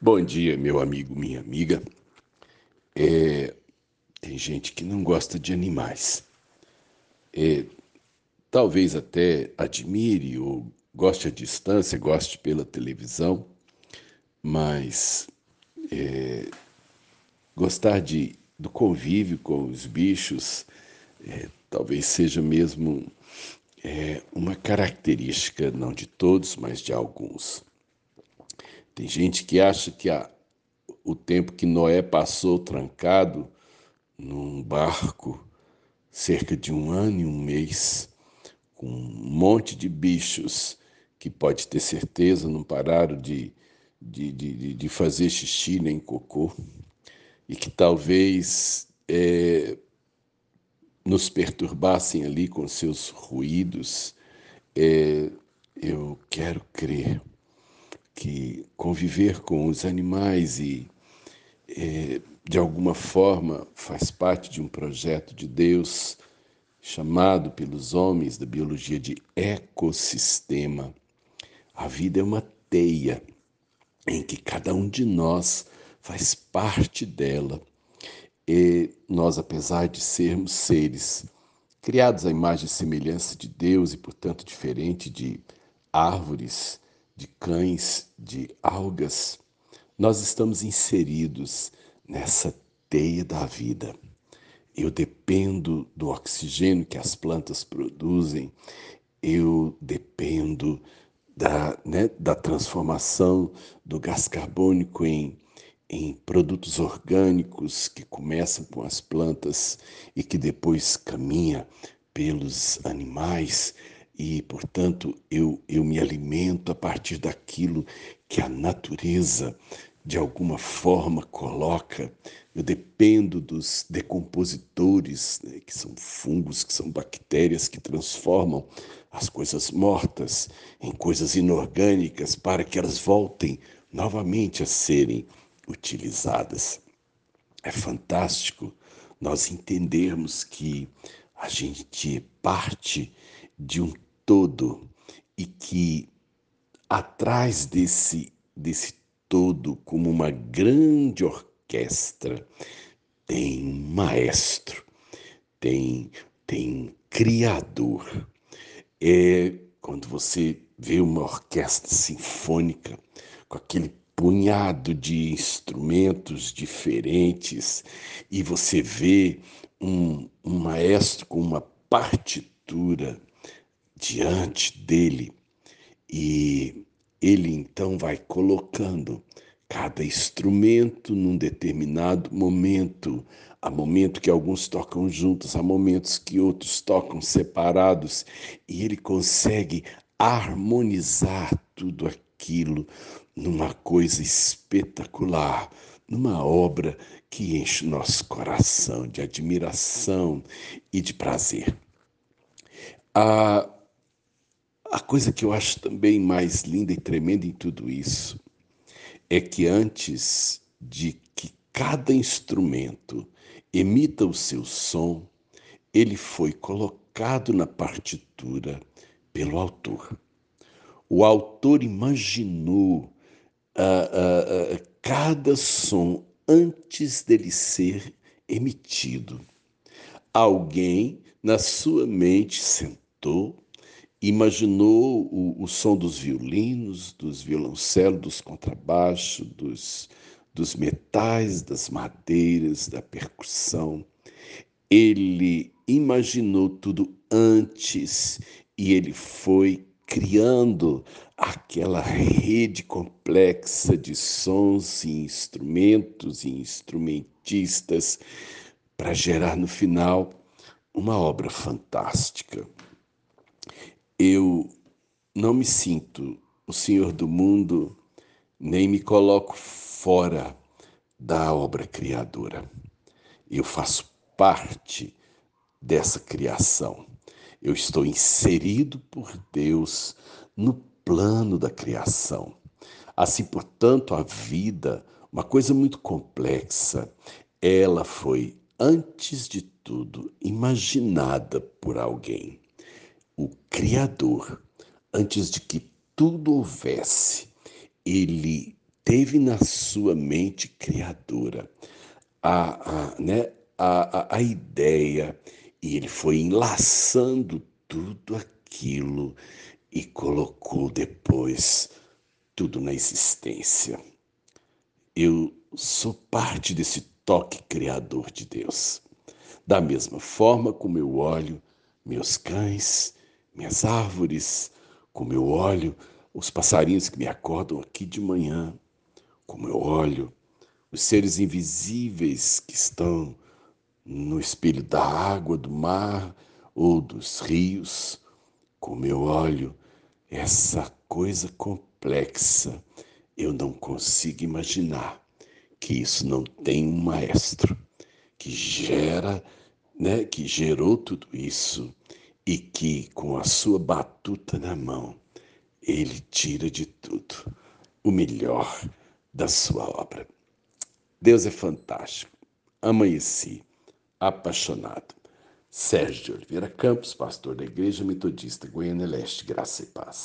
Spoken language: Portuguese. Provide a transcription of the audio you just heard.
Bom dia, meu amigo, minha amiga. É, tem gente que não gosta de animais. É, talvez até admire ou goste à distância, goste pela televisão, mas é, gostar de, do convívio com os bichos é, talvez seja mesmo é, uma característica, não de todos, mas de alguns. Tem gente que acha que a, o tempo que Noé passou trancado num barco, cerca de um ano e um mês, com um monte de bichos que pode ter certeza não pararam de, de, de, de fazer xixi nem cocô, e que talvez é, nos perturbassem ali com seus ruídos, é, eu quero crer que conviver com os animais e, é, de alguma forma, faz parte de um projeto de Deus chamado pelos homens da biologia de ecossistema. A vida é uma teia em que cada um de nós faz parte dela. E nós, apesar de sermos seres criados à imagem e semelhança de Deus e, portanto, diferente de árvores, de cães, de algas, nós estamos inseridos nessa teia da vida. Eu dependo do oxigênio que as plantas produzem, eu dependo da, né, da transformação do gás carbônico em, em produtos orgânicos que começam com as plantas e que depois caminha pelos animais e, portanto, eu, eu me alimento a partir daquilo que a natureza, de alguma forma, coloca. Eu dependo dos decompositores, né, que são fungos, que são bactérias que transformam as coisas mortas em coisas inorgânicas para que elas voltem novamente a serem utilizadas. É fantástico nós entendermos que a gente parte de um todo e que atrás desse, desse todo, como uma grande orquestra, tem um maestro, tem, tem criador. É quando você vê uma orquestra sinfônica com aquele punhado de instrumentos diferentes e você vê um, um maestro com uma partitura diante dele e ele então vai colocando cada instrumento num determinado momento. Há momentos que alguns tocam juntos, há momentos que outros tocam separados, e ele consegue harmonizar tudo aquilo numa coisa espetacular, numa obra que enche nosso coração de admiração e de prazer. A a coisa que eu acho também mais linda e tremenda em tudo isso é que antes de que cada instrumento emita o seu som, ele foi colocado na partitura pelo autor. O autor imaginou uh, uh, uh, cada som antes dele ser emitido. Alguém, na sua mente, sentou, imaginou o, o som dos violinos, dos violoncelos, dos contrabaixos, dos, dos metais, das madeiras, da percussão. Ele imaginou tudo antes e ele foi criando aquela rede complexa de sons e instrumentos e instrumentistas para gerar no final uma obra fantástica. Eu não me sinto o Senhor do mundo, nem me coloco fora da obra criadora. Eu faço parte dessa criação. Eu estou inserido por Deus no plano da criação. Assim, portanto, a vida, uma coisa muito complexa, ela foi, antes de tudo, imaginada por alguém o Criador, antes de que tudo houvesse, ele teve na sua mente criadora a, a, né, a, a, a ideia e ele foi enlaçando tudo aquilo e colocou depois tudo na existência. Eu sou parte desse toque criador de Deus. Da mesma forma como eu olho meus cães, minhas árvores, como eu olho os passarinhos que me acordam aqui de manhã, como eu olho os seres invisíveis que estão no espelho da água, do mar ou dos rios, como eu olho essa coisa complexa, eu não consigo imaginar que isso não tem um maestro que gera, né, que gerou tudo isso e que com a sua batuta na mão ele tira de tudo o melhor da sua obra. Deus é fantástico. Amanheci apaixonado. Sérgio de Oliveira Campos, pastor da Igreja Metodista Goiânia Leste, Graça e Paz.